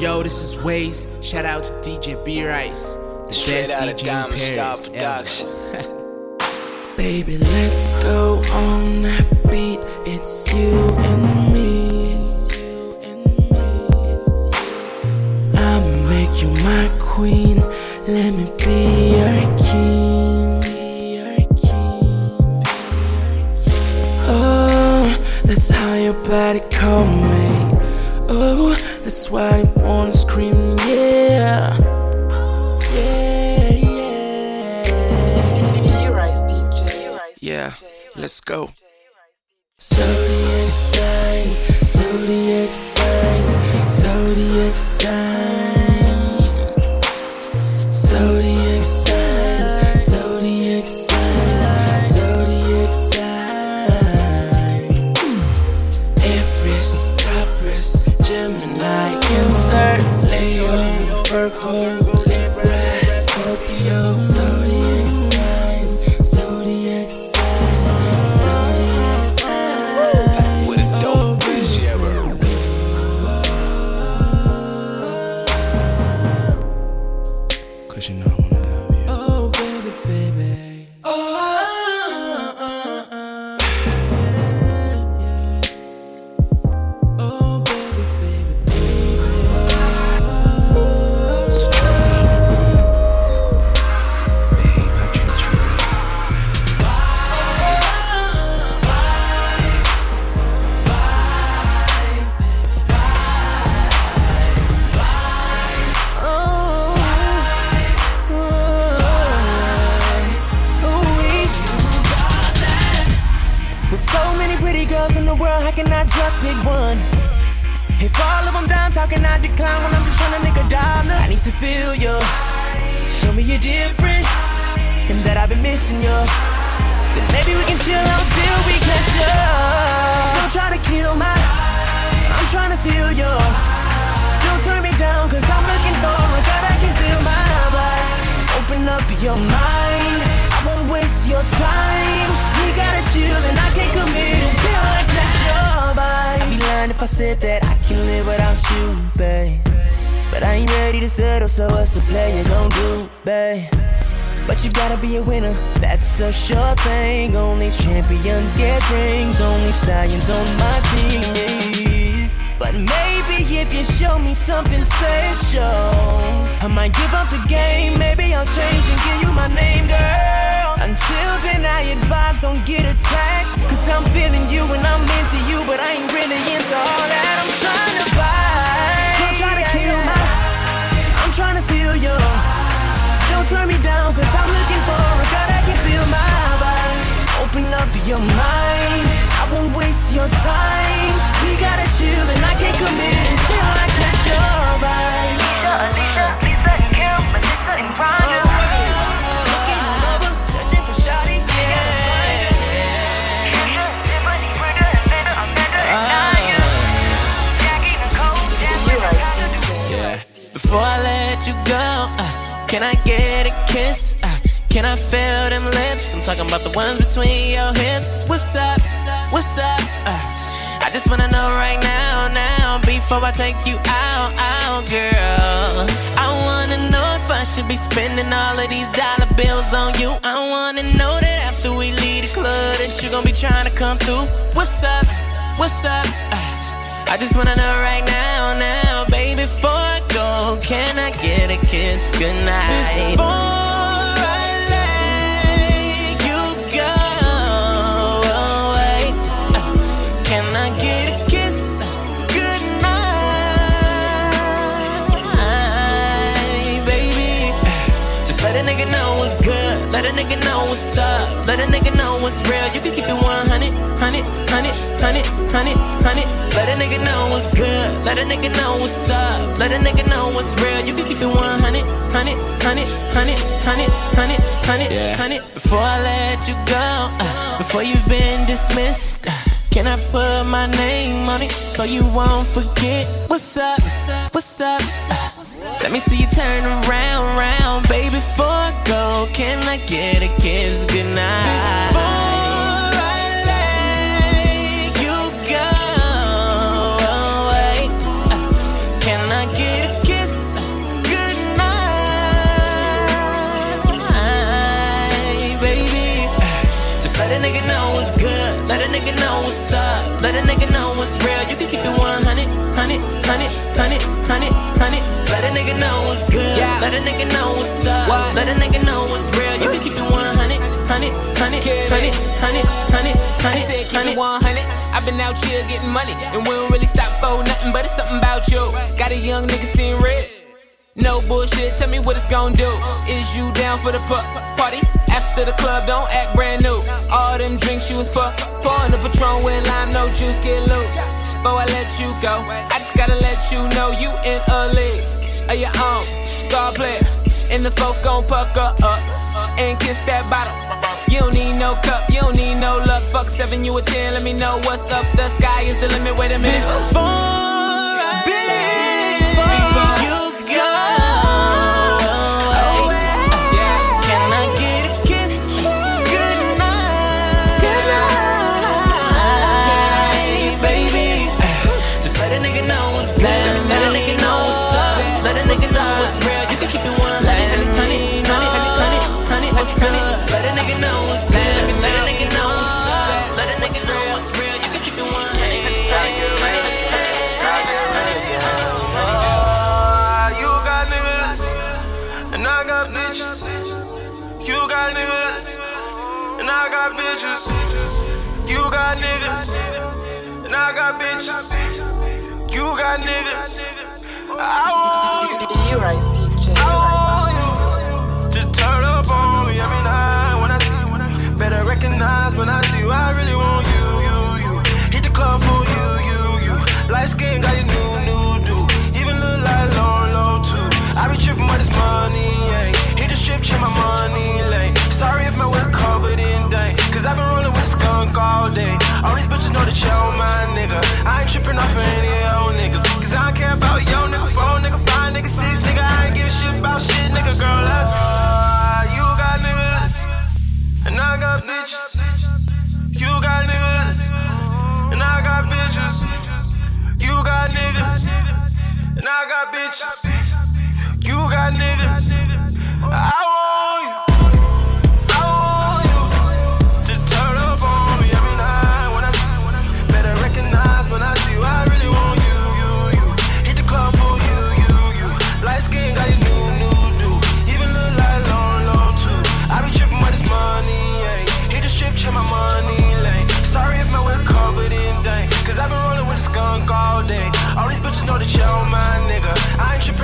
Yo, this is Waze. Shout out to DJ B Rice. The Straight best out DJ in Paris ever. Baby, let's go on that beat. It's you and me. It's you and me. It's you. I'ma make you my queen. Let me be your king. Be your king. Oh, that's how your body call me. Oh, that's why they wanna scream, yeah. Yeah, yeah. Yeah, let's go. Zodiac signs, zodiac signs, zodiac signs. Leo, stallions on my team. But maybe if you show me something special, I might give up the game. Maybe I'll change and give you my name, girl. Until then, I advise don't get attached. Cause I'm feeling you and I'm into you, but I ain't really into all that. I'm trying to buy. Don't try to kill my. I'm trying to feel you. Don't turn me down, cause I'm looking for a girl that can feel my vibe. Open up your mind, won't waste your time. We gotta chill, and I can't commit until I catch your vibe. Lisa, Lisa, Lisa and Kim, Melissa and Rhonda. Looking for lover, searching for shawty, yeah. Tiffany, Brenda, Amanda, Amanda, and Naya. Jackie, Nicole, Jasmine, Yeah. before I let you go, uh, can I get a kiss? Uh, can I feel them lips? I'm talking about the ones between your hips. What's up? What's up? Uh, I just wanna know right now, now, before I take you out, out, girl. I wanna know if I should be spending all of these dollar bills on you. I wanna know that after we leave the club, that you gon' be trying to come through. What's up? What's up? Uh, I just wanna know right now, now, baby, before I go, can I get a kiss goodnight? Before what's up. Let a nigga know what's real. You can keep it 100, 100, 100, 100, 100, 100. Let a nigga know what's good. Let a nigga know what's up. Let a nigga know what's real. You can keep it 100, 100, 100, 100, 100, 100, 100, Yeah. 100. Before I let you go, uh, before you've been dismissed, uh, can I put my name on it so you won't forget? What's up? What's up? Uh, let me see you turn around, round, baby, before I go. Can I get a kiss goodnight? Before Let a nigga know what's up. Let a nigga know what's real. You can keep it 100, 100, 100, 100, 100. Let a nigga know what's good. Yeah. Let a nigga know what's up. What? Let a nigga know what's real. You can keep it 100, 100, 100, 100, 100, 100, 100. keep it 100. I've been out here getting money, and we don't really stop for nothing, but it's something about you. Got a young nigga seeing red. No bullshit, tell me what it's gon' do. Is you down for the party? After the club, don't act brand new. All them drinks you was pour, pouring the Patron with lime, no juice, get loose. Before I let you go, I just gotta let you know you in a league of your own. Star player, and the folk gon' pucker up and kiss that bottle. You don't need no cup, you don't need no luck. Fuck seven, you a ten. Let me know what's up. The sky is the limit. Wait a minute. Before I I got bitches. You got niggas. I want you. You DJ. I want you to turn up on me every night when I see you. Better recognize when I see you. I really want you, you, you. Hit the club for you, you, you. Light skin got you new, new, do. Even look like low, low too. I be tripping with this money, yeah. Hit the strip, check my money lane. Sorry if my whip covered in. Cause I've been rolling with skunk all day. All these bitches know that you're my nigga. I ain't tripping off of any of niggas. Cause I don't care about yo nigga, four nigga, five nigga, six nigga. I ain't give a shit about shit, nigga, girl. That's uh, you got niggas, and I got bitches. You got niggas, and I got bitches. You got niggas, and I got bitches. You got niggas. I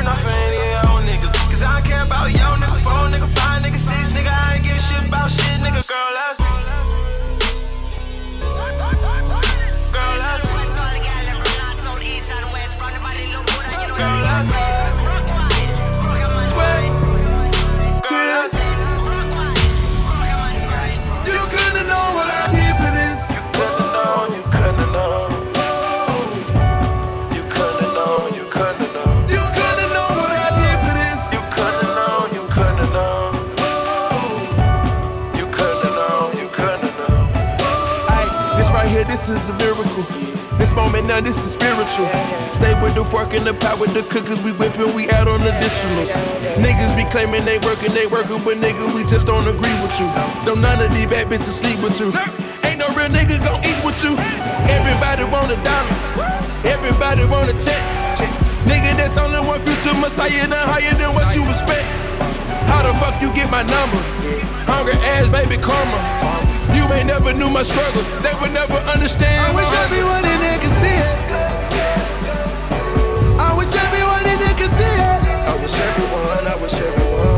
Turn off any of niggas. Cause I don't care about your nigga, four nigga, five nigga, six nigga. I ain't give shit about shit, nigga. Girl, that's Girl, that's Girl, that's this is a miracle. This moment now, this is spiritual. Stay with the fork and the pot with the cookers. We whipping, we add on additionals. Niggas be claiming they working, they working, but nigga, we just don't agree with you. Don't none of these bad bitches sleep with you. Ain't no real nigga gon' eat with you. Everybody want a dollar. Everybody want a check. Nigga, that's only one future Messiah, not higher than what you expect. How the fuck you get my number? Hungry ass baby karma. You may never knew my struggles, they would never understand. I wish everyone in there could see it. I wish everyone in there could see it. I wish everyone, I wish everyone.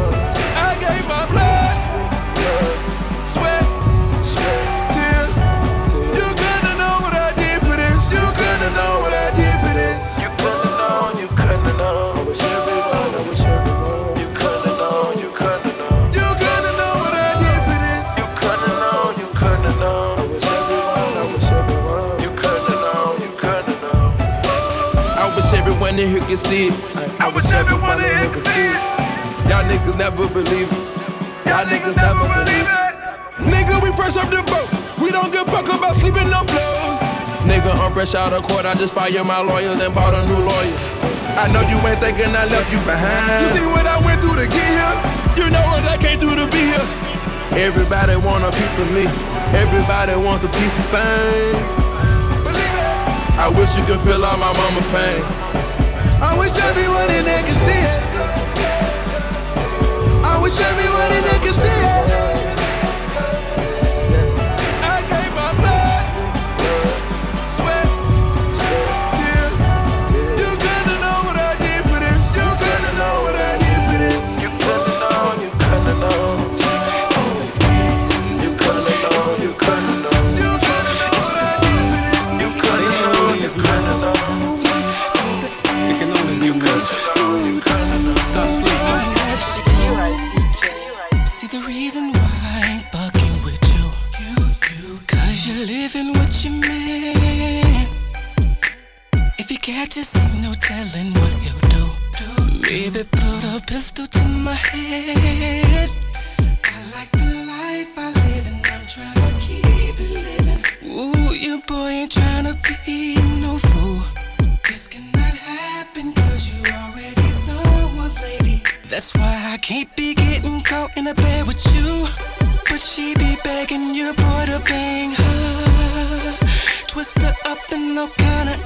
Can see it. I, wish everyone in here could see it. Y'all niggas never believe it. Y'all niggas never believe it. Nigga, we fresh off the boat. We don't give a fuck about sleeping on floors. Nigga, I'm fresh out of court. I just fired my lawyer, then bought a new lawyer. I know you ain't thinking I left you behind. You see what I went through to get here? You know what I came through to be here. Everybody want a piece of me. Everybody wants a piece of fame. I wish you could feel all my mama pain. I wish everyone in there could see it. I wish everyone in there could see it. He ain't no telling what he'll do. Maybe put a pistol to my head. I like the life I live and I'm trying to keep it living. Ooh, your boy ain't trying to be no fool. This cannot happen cause you already someone's lady. That's why I can't be getting caught in a bed with you. But she be begging your boy to bang her. Twist her up in all kind of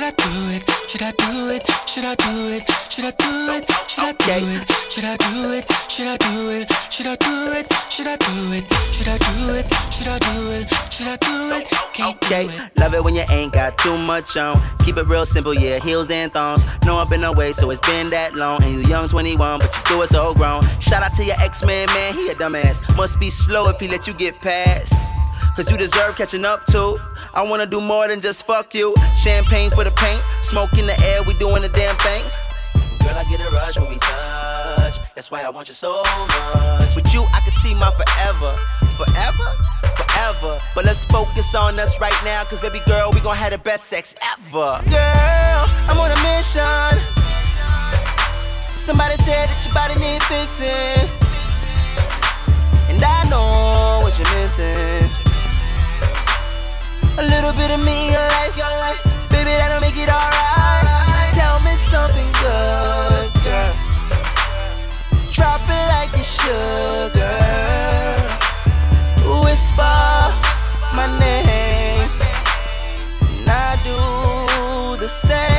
Should I do it? Should I do it? Should I do it? Should I do it? Should I do it? Should I do it? Should I do it? Should I do it? Should I do it? Should I do it? Should I do it? Should I do it? Can't do it. love it when you ain't got too much on. Keep it real simple, yeah, heels and thongs. Know I've been away, so it's been that long. And you young 21, but you do it so grown. Shout out to your ex-man, man, he a dumbass. Must be slow if he let you get past. Cause you deserve catching up to. I wanna do more than just fuck you. Champagne for the paint, smoke in the air, we doing the damn thing. Girl, I get a rush when we touch. That's why I want you so much. With you, I can see my forever. Forever? Forever. But let's focus on us right now, cause baby girl, we gon' have the best sex ever. Girl, I'm on a mission. Somebody said that your body need fixing. And I know what you're missing. A little bit of me, your life, your life. Baby, that'll make it alright. Tell me something good, girl. Drop it like it's sugar. Whisper my name. And I do the same,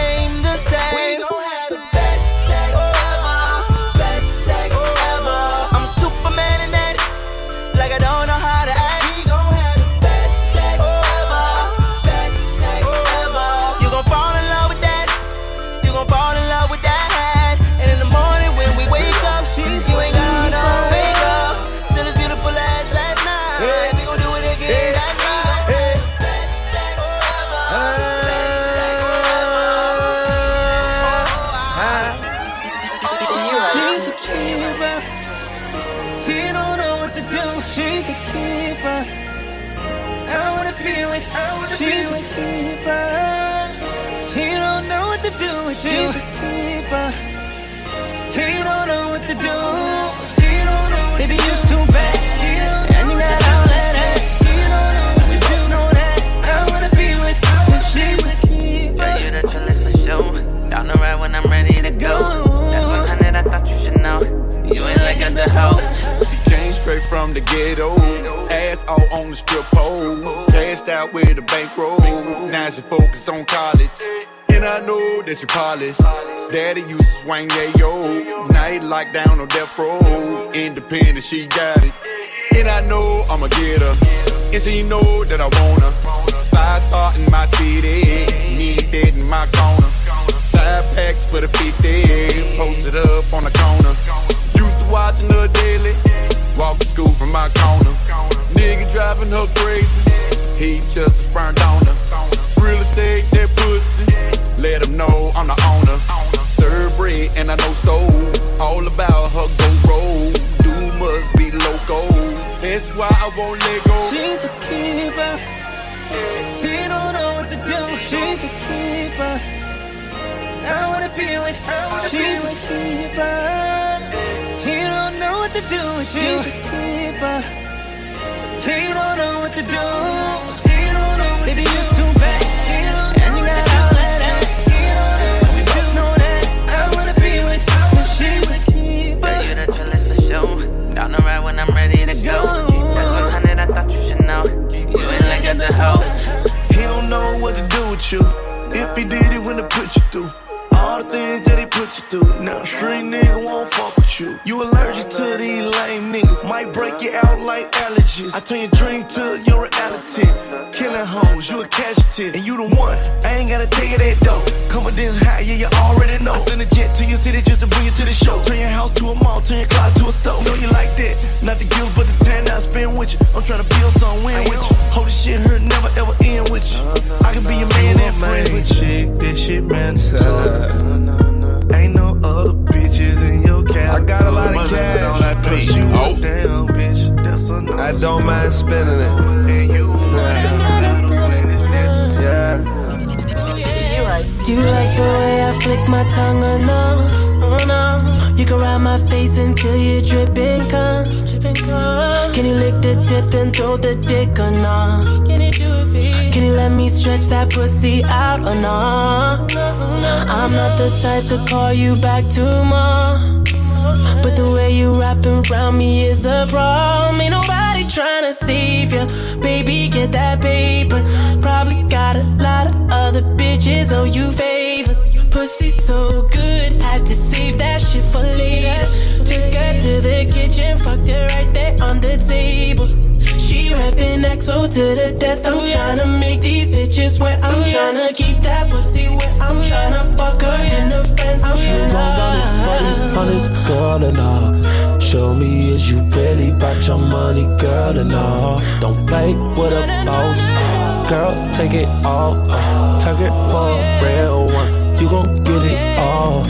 At the house. She came straight from the ghetto. Ass all on the strip pole. Cashed out with a bankroll. Now she focused on college. And I know that she polished. Daddy used to swing that yo. Now he locked down on death row. Independent, she got it. And I know I'ma get her. And she know that I her. Five star in my city. Need that in my corner. Five packs for the 50. Posted up on the corner. Watching her daily. Walk to school from my corner. Nigga driving her crazy. He just a sperm donor. Real estate, that pussy. Let him know I'm the owner. Third breed, and I know soul. All about her go roll. Dude must be loco. That's why I won't let go. She's a keeper. He don't know what to do. She's a keeper. I wanna be with her. She's a keeper. He don't know what to do. She's a keeper. He don't know what to do. He don't know what Baby, you too bad. And you got all that ass. We both know that. I wanna be with her. She's a keeper. Girl, you the trillest for sure. Down the ride when I'm ready to go. That's 100, I thought you should know. You ain't like at the house. He don't know what to do with you. If he did, he wouldn't put you through. All the things that he put you through. Now, street nigga won't fuck with you. You allergic to these lame niggas. Might break you out like allergies. I turn your dream to your reality. Killing hoes, you a casualty. And you the one. I ain't gotta tell you that though. Confidence high, yeah, you already know. I send a jet to your city just to bring you to the show. Turn your house to a mall, turn your closet to a stove. Know you like that. Not the guilt, but the time that I spend with you. I'm trying to build some win with you. Hold this shit here, never ever end with you. I can be your man and friend with chick. This shit mandatory. I don't mind spending it. And you Yeah. Do you like the way I flick my tongue or no? Oh no. You can ride my face until you're dripping cum. Can you lick the tip then throw the dick or no? Can you do it, babe? Can you let me stretch that pussy out or no? I'm not the type to call you back tomorrow. But the way you wrapping around me is a problem. Ain't nobody trying to save you. Baby, get that paper. Probably got a lot of other bitches owe you favors. Pussy so good, had to save that shit for later. Took her to the kitchen, fucked her right there on the table. She rapping XO to the death. I'm tryna make these bitches wet. I'm tryna keep that pussy wet. I'm tryna fuck her and her friends. I'm You gon' run it for these hundreds, girl, and all. Show me is you really about your money, girl, and all. Don't play with a boss, girl, take it all. Uh, it for a real one, you gon' get it all.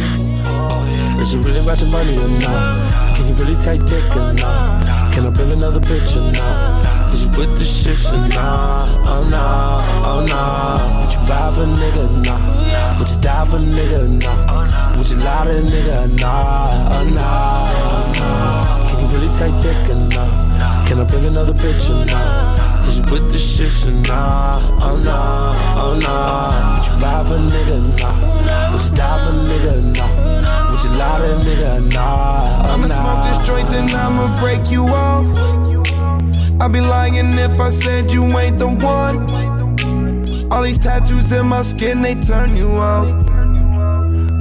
Is you really about your money or not? Can you really take dick or not? Can I bring another bitch or not? Is you with the shits or not? Oh nah, oh nah. Would you ride for a nigga not? Would you die for a nigga not? Would you lie to a nigga not? Oh nah, oh nah. Can you really take dick or not? Can I bring another bitch or not? You with the shits or not? Oh nah, oh nah. Would you ride for a nigga not? Would you die for a nigga not? Would you lie to a nigga not? Oh I'ma nah. smoke this joint, then I'ma break you off. I'd be lying if I said you ain't the one. All these tattoos in my skin, they turn you out.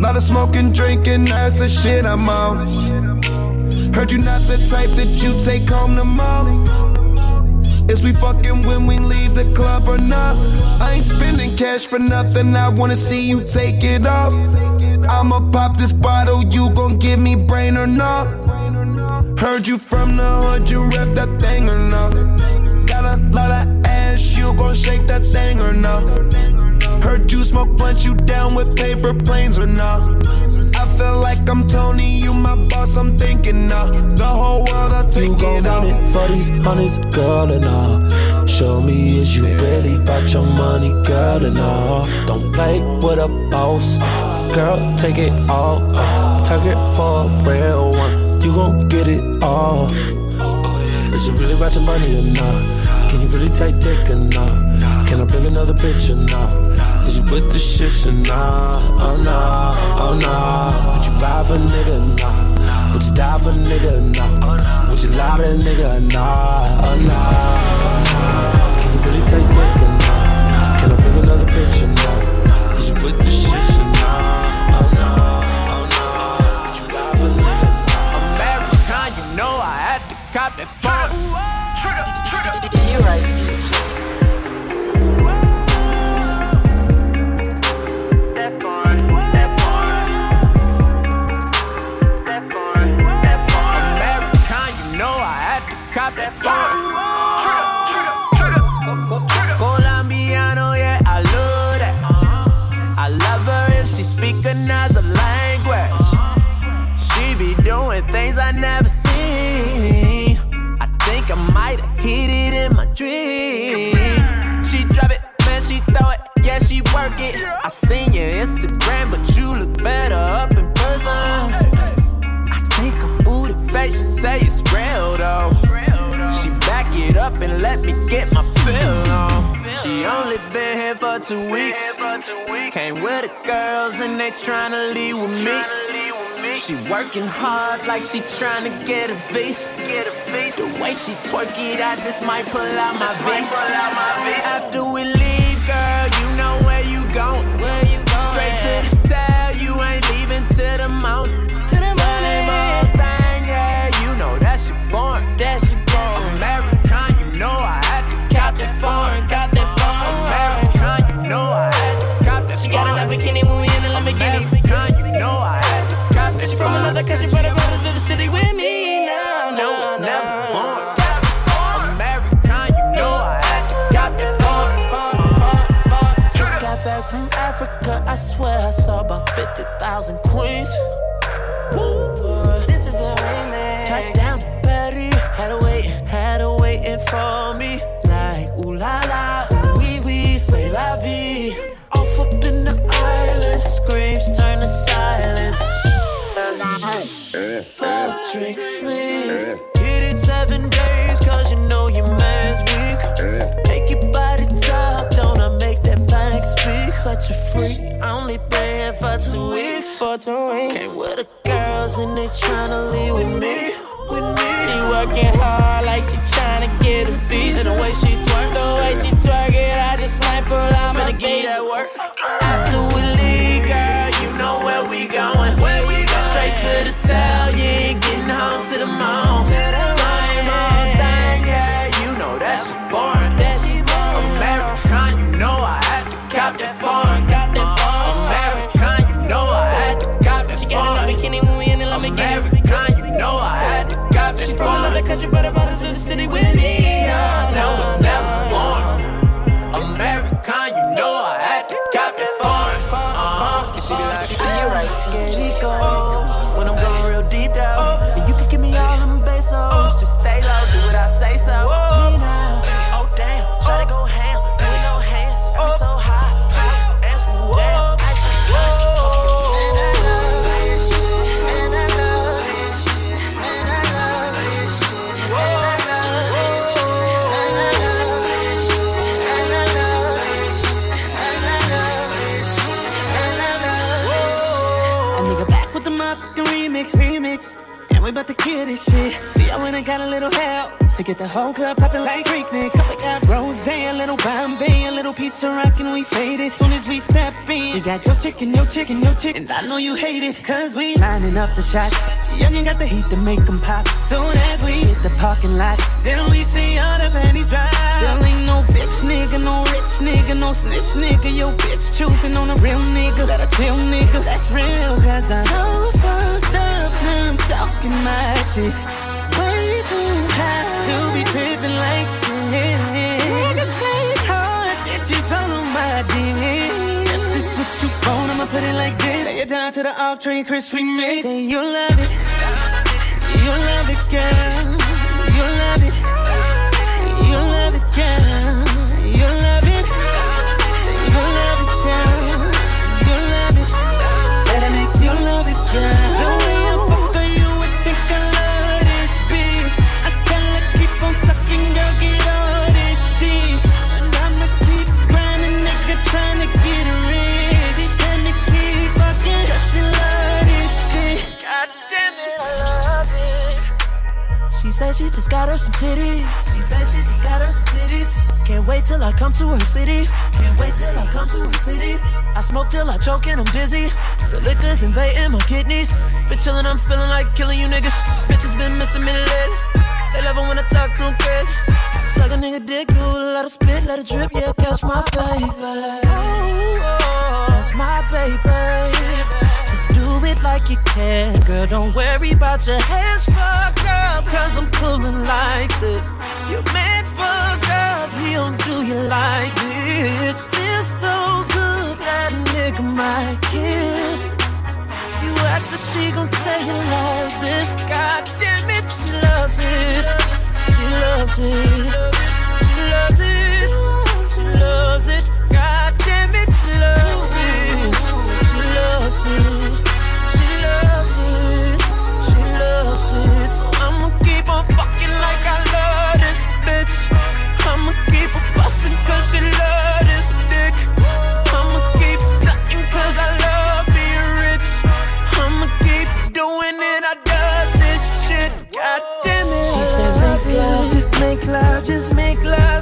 Lot of smoking, drinking, that's the shit I'm on. Heard you not the type that you take home to mom. Is we fucking when we leave the club or not? I ain't spending cash for nothing, I wanna see you take it off. I'ma pop this bottle, you gon' give me brain or not? Heard you from the hood, you rep that thing or not? Got a lot of ass, you gon' shake that thing or not? Heard you smoke blunt, you down with paper planes or not? I feel like I'm Tony, you my boss, I'm thinking now. You gon' run it for these hundreds, girl, and all. Show me is you really about your money, girl, and all. Don't play with a boss, girl, take it all. Uh, it for a real one, you gon' get it all. Is you really about your money or not? Can you really take dick or not? Can I bring another bitch or not? Is you with the shits or not? Oh nah, oh nah. Would you for a nigga or not? Would you die for a nigga or not? Would you lie to a nigga or not? Nah, oh nah. Can you really take dick or not? Can I bring another bitch or not? Is you with the shits or not? Oh nah, oh nah. Would you ride for a nigga or not? American, you know I had to cop that phone. You right, DJ. American, for two weeks. Came with the girls and they tryna leave with me. She working hard like she tryna get a visa. The way she twerk it, I just might pull out my visa. After we Four drinks sleep. Hit it seven days, cause you know your man's weak. Make your body talk, don't I make that bank speak? Such a freak, I only been here for two weeks. For two weeks. Came with the girls and they tryna leave with me. With me. She working hard like she tryna get a visa. The way she twerk, the way she got a little help to get the whole club poppin' like Greek Nick. Couple got rose, a little Bombay, a little of rock, and we fade it. Soon as we step in, you got your chicken, your chicken, your chicken. And I know you hate it, cause we lining up the shots. Youngin' got the heat to make 'em pop. Soon as we hit the parking lot, then we see all the panties drop. There ain't no bitch nigga, no rich nigga, no snitch nigga. Your bitch choosing on a real nigga, let a chill nigga. That's real, cause I'm so fucked up. Now I'm talking my shit. Too high to be tripping like this. Niggas hate hard, bitches all on my dick. If this what you want, I'ma put it like this. Lay it down to the off train, Chris remix. Say you love it, you love it, girl. You love it, you love it, girl. You love it, you love it, girl. You love it, make you love it, girl. Just got her some titties. She said she just got her some titties. Can't wait till I come to her city. Can't wait till I come to her city. I smoke till I choke and I'm dizzy. The liquor's invading my kidneys. Been chillin', I'm feeling like killing you niggas. Bitches been missing me lately. They love it when I talk to them crazy. Suck a nigga dick, do a lot of spit, let it drip, yeah, catch my baby. That's my baby. Do it like you can, girl. Don't worry about your hands fucked up, cause I'm pulling like this. You're meant for God, he don't do you like this. Feels so good that nigga might kiss. If you ask her, she gon' tell you like this. God damn it, she loves it. She loves it. She loves it. She loves it. God damn it, she loves it. she loves loves it, she loves it. So I'ma keep on fucking like I love this bitch. I'ma keep on bustin' cause she love this dick. I'ma keep stuntin' cause I love being rich. I'ma keep doing it, I does this shit. God damn it. She said, make love, just make love, just make love.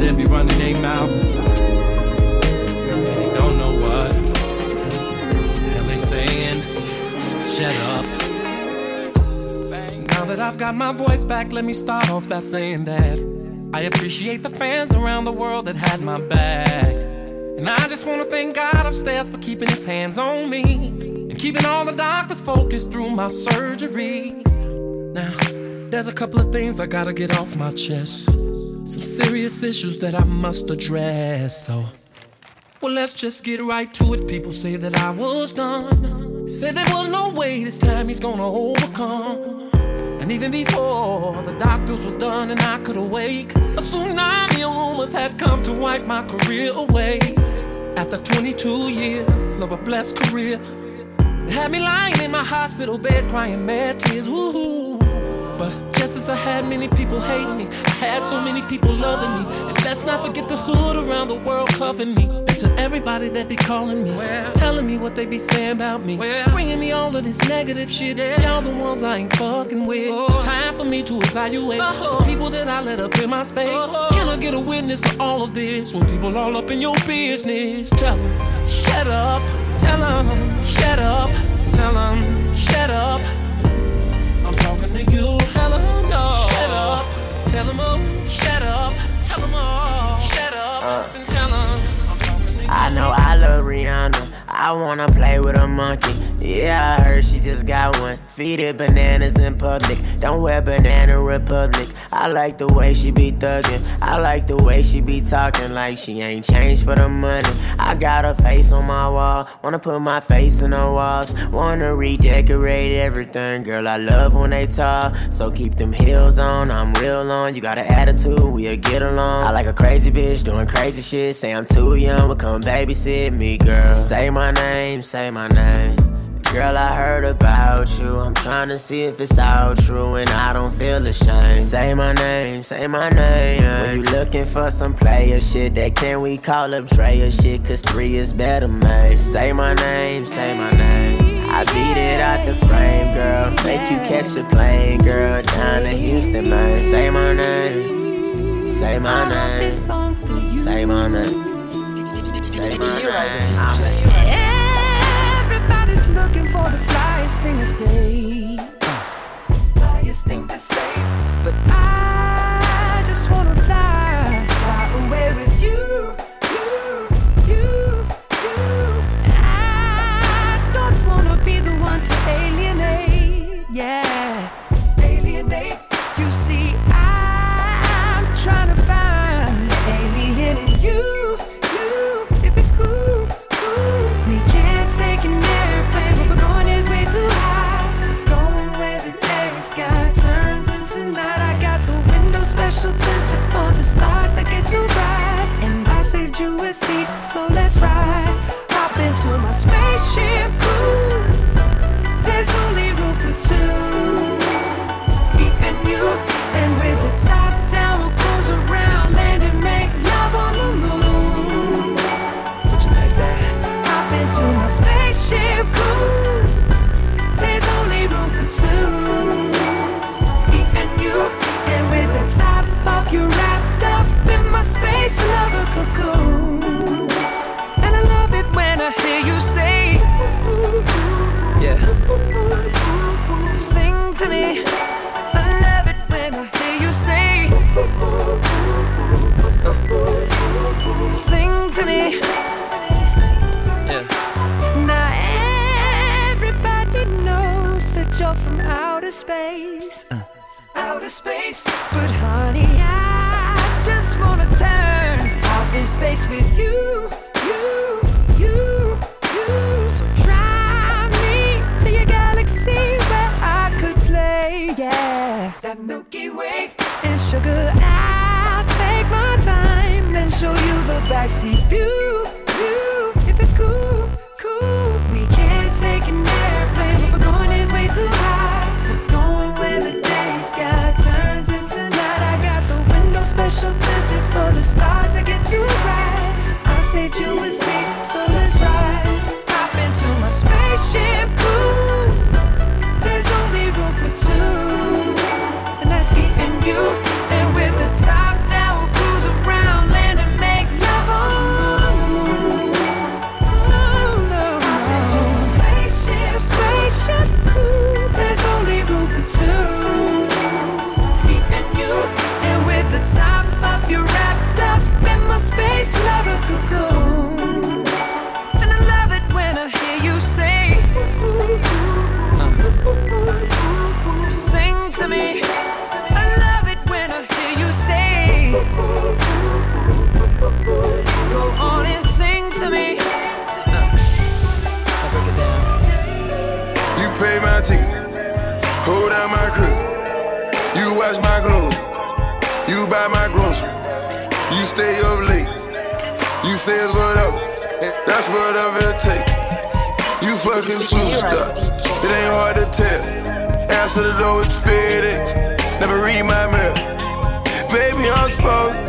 That be running their mouth. And they don't know what. Hell they saying, shut up. Now that I've got my voice back, let me start off by saying that I appreciate the fans around the world that had my back. And I just wanna thank God upstairs for keeping his hands on me and keeping all the doctors focused through my surgery. Now, there's a couple of things I gotta get off my chest. Some serious issues that I must address. So, well, let's just get right to it. People say that I was done. Say there was no way this time he's gonna overcome. And even before the doctors was done and I could awake, a tsunami of rumors had come to wipe my career away. After 22 years of a blessed career, they had me lying in my hospital bed crying mad tears. Woo-hoo. But as I had many people hating me, I had so many people loving me. And let's not forget the hood around the world covering me. And to everybody that be calling me, telling me what they be saying about me, bringing me all of this negative shit. Y'all the ones I ain't fucking with. Oh. It's time for me to evaluate uh-huh. the people that I let up in my space. Uh-huh. Can I get a witness to all of this when people all up in your business? Tell them, shut up. Tell them, shut up. Tell them, shut up. Tell them, no. Shut up. Tell them, oh, shut up. Tell them all, shut up. Uh. and tell them. I know I love Rihanna. I wanna play with a monkey. Yeah, I heard she just got one. Feed it bananas in public. Don't wear Banana Republic. I like the way she be thuggin'. I like the way she be talking like she ain't changed for the money. I got her face on my wall. Wanna put my face in the walls. Wanna redecorate everything. Girl, I love when they talk. So keep them heels on. I'm real on. You got an attitude, we'll get along. I like a crazy bitch doing crazy shit. Say I'm too young, but come babysit me, girl. Say my name, say my name. Girl, I heard about you. I'm trying to see if it's all true and I don't feel ashamed. Say my name, say my name. When you looking for some player shit, that can we call up Drea shit? Cause three is better, man. Say my name, say my name. I beat it out the frame, girl. Make you catch a plane, girl. Down to Houston, man. Say my name, say my name. Say my name. Say my name. Everybody's looking for the flyest thing to say. Flyest thing to say. But I just wanna fly, fly away with seat, so let's ride. Hop into my spaceship, cool. There's only room for two. Me and you, and with the top down, we'll cruise around, land and make love on the moon. Would you like that? Hop into my spaceship, cool. There's only room for two. Me and you, and with the top up, you wrapped up in my space, another cocoon. Me. I love it when I hear you say, Sing to me. Yeah. Now everybody knows that you're from outer space. Uh. Outer space. But honey, I just wanna turn out in space with. You, backseat view. view. If it's cool, cool. We can't take an airplane, but we're going way too high. Going where the day sky turns into night. I got the window special tinted for the stars that get. I you a seat, so let's ride. Hop into my spaceship, buy my groceries. You stay up late, you say it's whatever, that's whatever it take. You fucking superstar, it ain't hard to tell. Answer the door with FedEx, never read my mail. Baby, I'm supposed,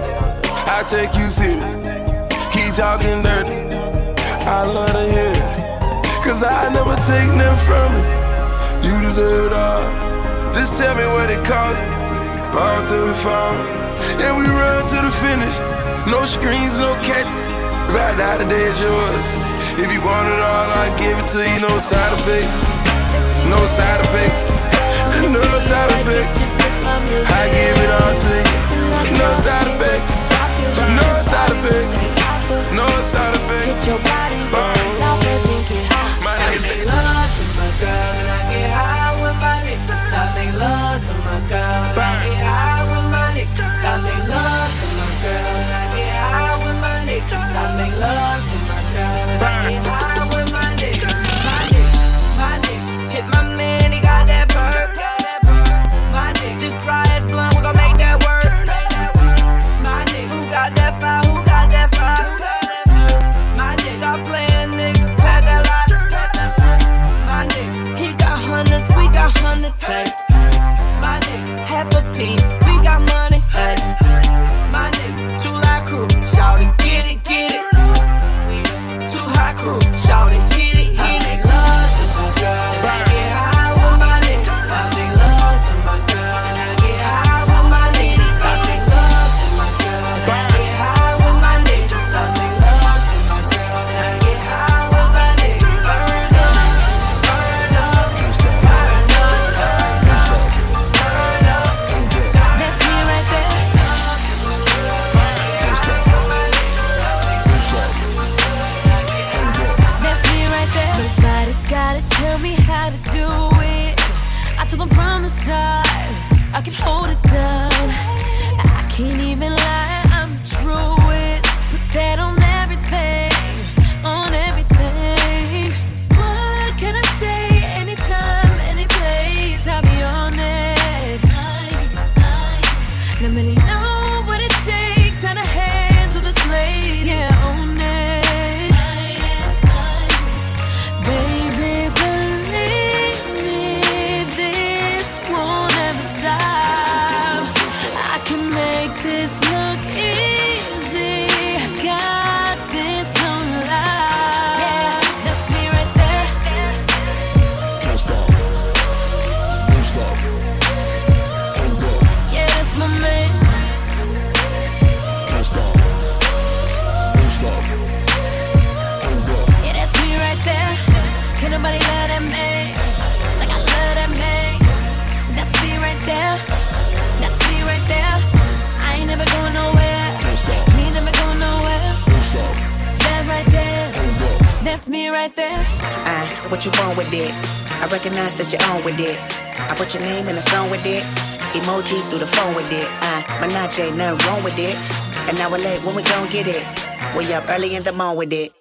I take you serious. Keep talking dirty, I love to hear it. Cause I never take nothing from it. You deserve it all. Just tell me what it costs. Ball till we fall. Yeah, we run to the finish. No screens, no catch. Right now, the day is yours. If you want it all, I'll give it to you. No side effects. No side effects. No side effects. I give it all to you. No side effects. No side effects. No side effects. My hold it down. I can't even Emoji through the phone with it. Uh, Menage, nothing wrong with it. And now we're late when we gon' get it. We up early in the morning with it.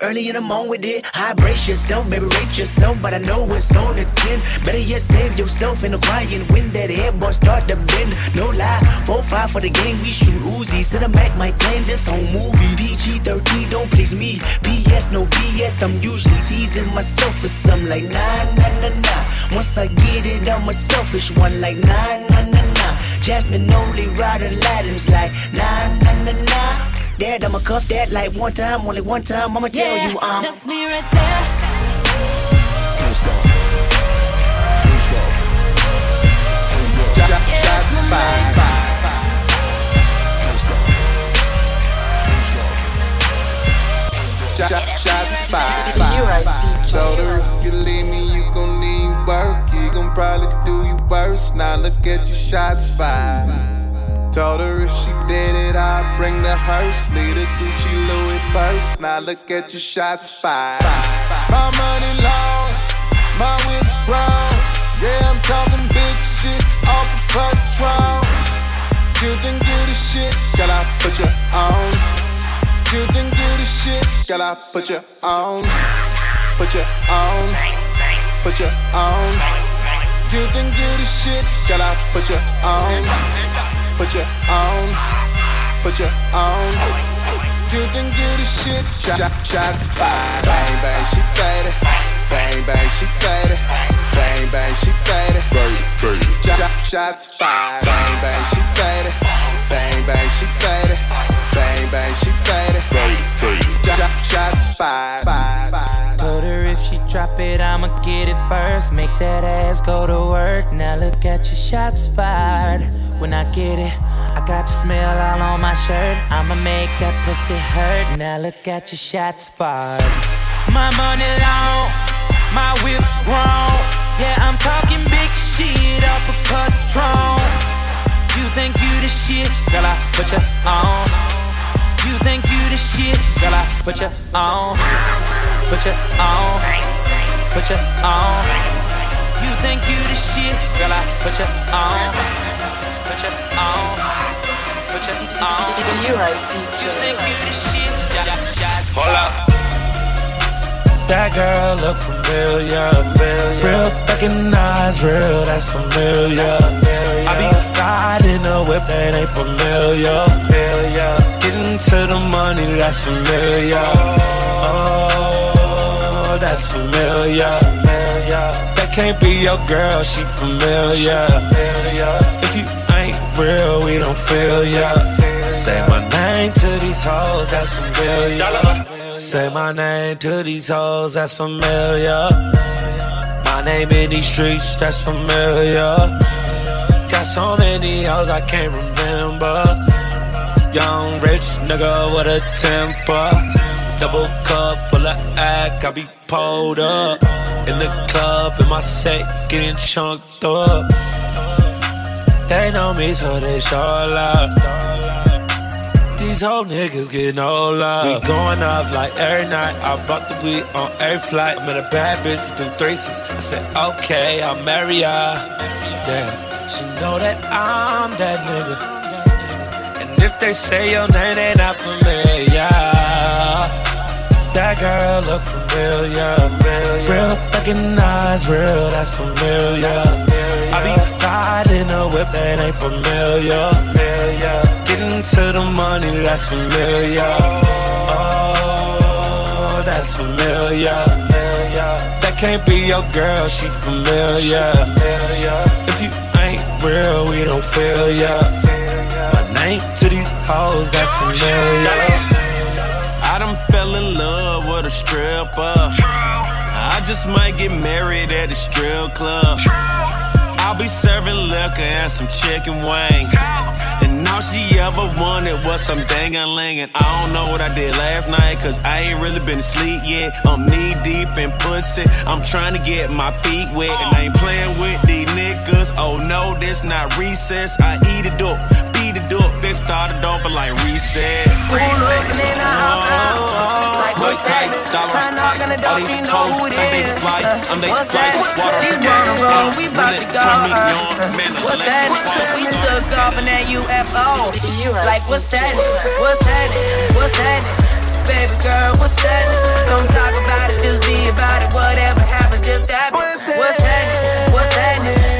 Early in the morning with it, high brace yourself, baby, rate yourself, but I know it's on the 10. Better yet, save yourself in the crying when that headboard start to bend. No lie, 4-5 for the game, we shoot Uzi. Cinematic might claim this on movie. PG 13 don't please me. BS, no BS, I'm usually teasing myself for some like nah, nah, nah, nah. Once I get it, I'm a selfish one like nah, nah, nah, nah. Jasmine only ride Aladdin's like nah, nah, nah, nah. Dad, I'ma cuff that like one time, only one time. I'ma tell Yeah, you I'm. That's me right there. Can't stop. Can't stop. Shots fired. Can't stop. Can't stop. Shots fired. Told her if you leave me, you gon' need work. He gon' probably do you worse. Now look at your shots fired. Told her if she did it, I'd bring the hearse. Lead a Gucci Louis purse. Now look at your shots fired. My money long, my whip's grown. Yeah, I'm talking big shit off of Patron. You didn't get the shit, girl, I put you on. You didn't get the shit, girl, I put you on. Put you on. Put you on. You didn't get the shit, girl, I put you on put you on, put you on. You didn't get a shit, shot, shots fired. Bang bang, she faded. Bang bang, she faded. Bang bang, she faded. Bang Shot, shots fired. Bang bang, she faded. Bang bang, she faded. Bang bang, she faded. Shot, shots fired. Told her if she drop it, I'ma get it first. Make that ass go to work. Now look at your shots fired. When I get it, I got your smell all on my shirt. I'ma make that pussy hurt. Now look at your shots fired. My money long, my whip's grown. Yeah, I'm talking big shit off a patron. You think you the shit, girl? I put you on. You think you the shit, girl? I put you on. Put you on. Put you on. You think you the shit, girl? I put you on put you on, put you on. You think you the shit? Hold up. That girl look familiar, real recognize real, that's familiar. I be riding a whip that ain't familiar. Getting to the money, that's familiar. Oh, that's familiar. That can't be your girl, she familiar. If you ain't real, we don't feel ya. Say my name to these hoes, that's familiar. Say my name to these hoes, that's familiar. My name in these streets, that's familiar. Got so many hoes I can't remember. Young rich nigga with a temper. Double cup full of act, I be pulled up. In the club, in my set, getting chunked up. They know me, so they show love. These whole niggas get no love. We going up like every night. I bought the weed on every flight. I met a bad bitch do threesomes. I said, okay, I'll marry her. Yeah, she know that I'm that nigga. And if they say your name, they not familiar. That girl look familiar. Real fucking eyes, real, that's familiar. I be riding a whip that ain't familiar. Getting to the money that's familiar. Oh, that's familiar. That can't be your girl, she familiar. If you ain't real, we don't feel ya. My name to these hoes, that's familiar. I done fell in love with a stripper. I just might get married at a strip club. I'll be serving liquor and some chicken wings. And all she ever wanted was some dang And I don't know what I did last night, cause I ain't really been asleep yet. I'm knee deep in pussy. I'm trying to get my feet wet. And I ain't playing with these niggas. Oh no, this not recess. I eat it up do it. Then start it over like reset. Pull up and then I hop out. Like what's that? Try knocking the door, you know who it is. Uh, I'm they that? water. She wanna roll, we bout to go. uh, What's that? We took off in that UFO. Like what's that? What's that? What's that? Baby girl, what's that? Don't talk about it, just be about it. Whatever happens, just happen. What's that? What's that?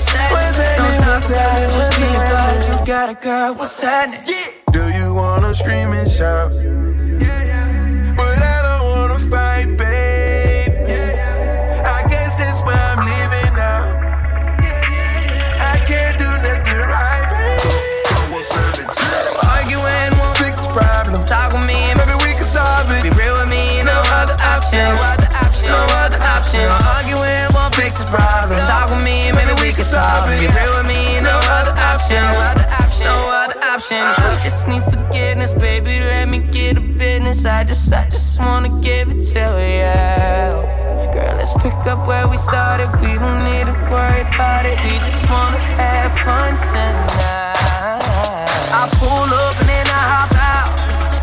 What's that? Don't talk about it, just be about it. You got it, girl, what's happening? Do you wanna scream and shout? Option. We just need forgiveness, baby. Let me get a business. I just, I just wanna give it to you. Girl, let's pick up where we started. We don't need to worry about it. We just wanna have fun tonight. I pull up and then I hop out.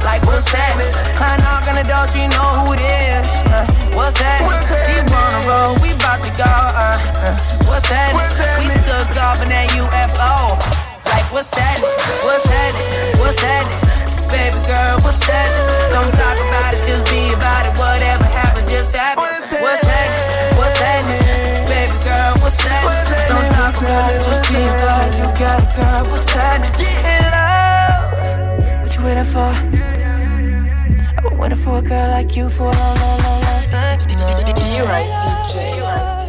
Like, what's that? I knock on the door, she know who it is. Uh, what's that? She wanna roll, we bout to go. Uh, uh, what's that? We took off in that UFO. What's that? What's that? What's that? Baby girl, what's that? Don't talk about it, just be about it. Whatever happens, just happen. What's that? What's that? Baby girl, what's that? Don't talk about it, just be about it. You got it, girl, what's that? In love, what you waiting for? I've been waiting for a girl like you for a long, long, long, long time. You right, DJ.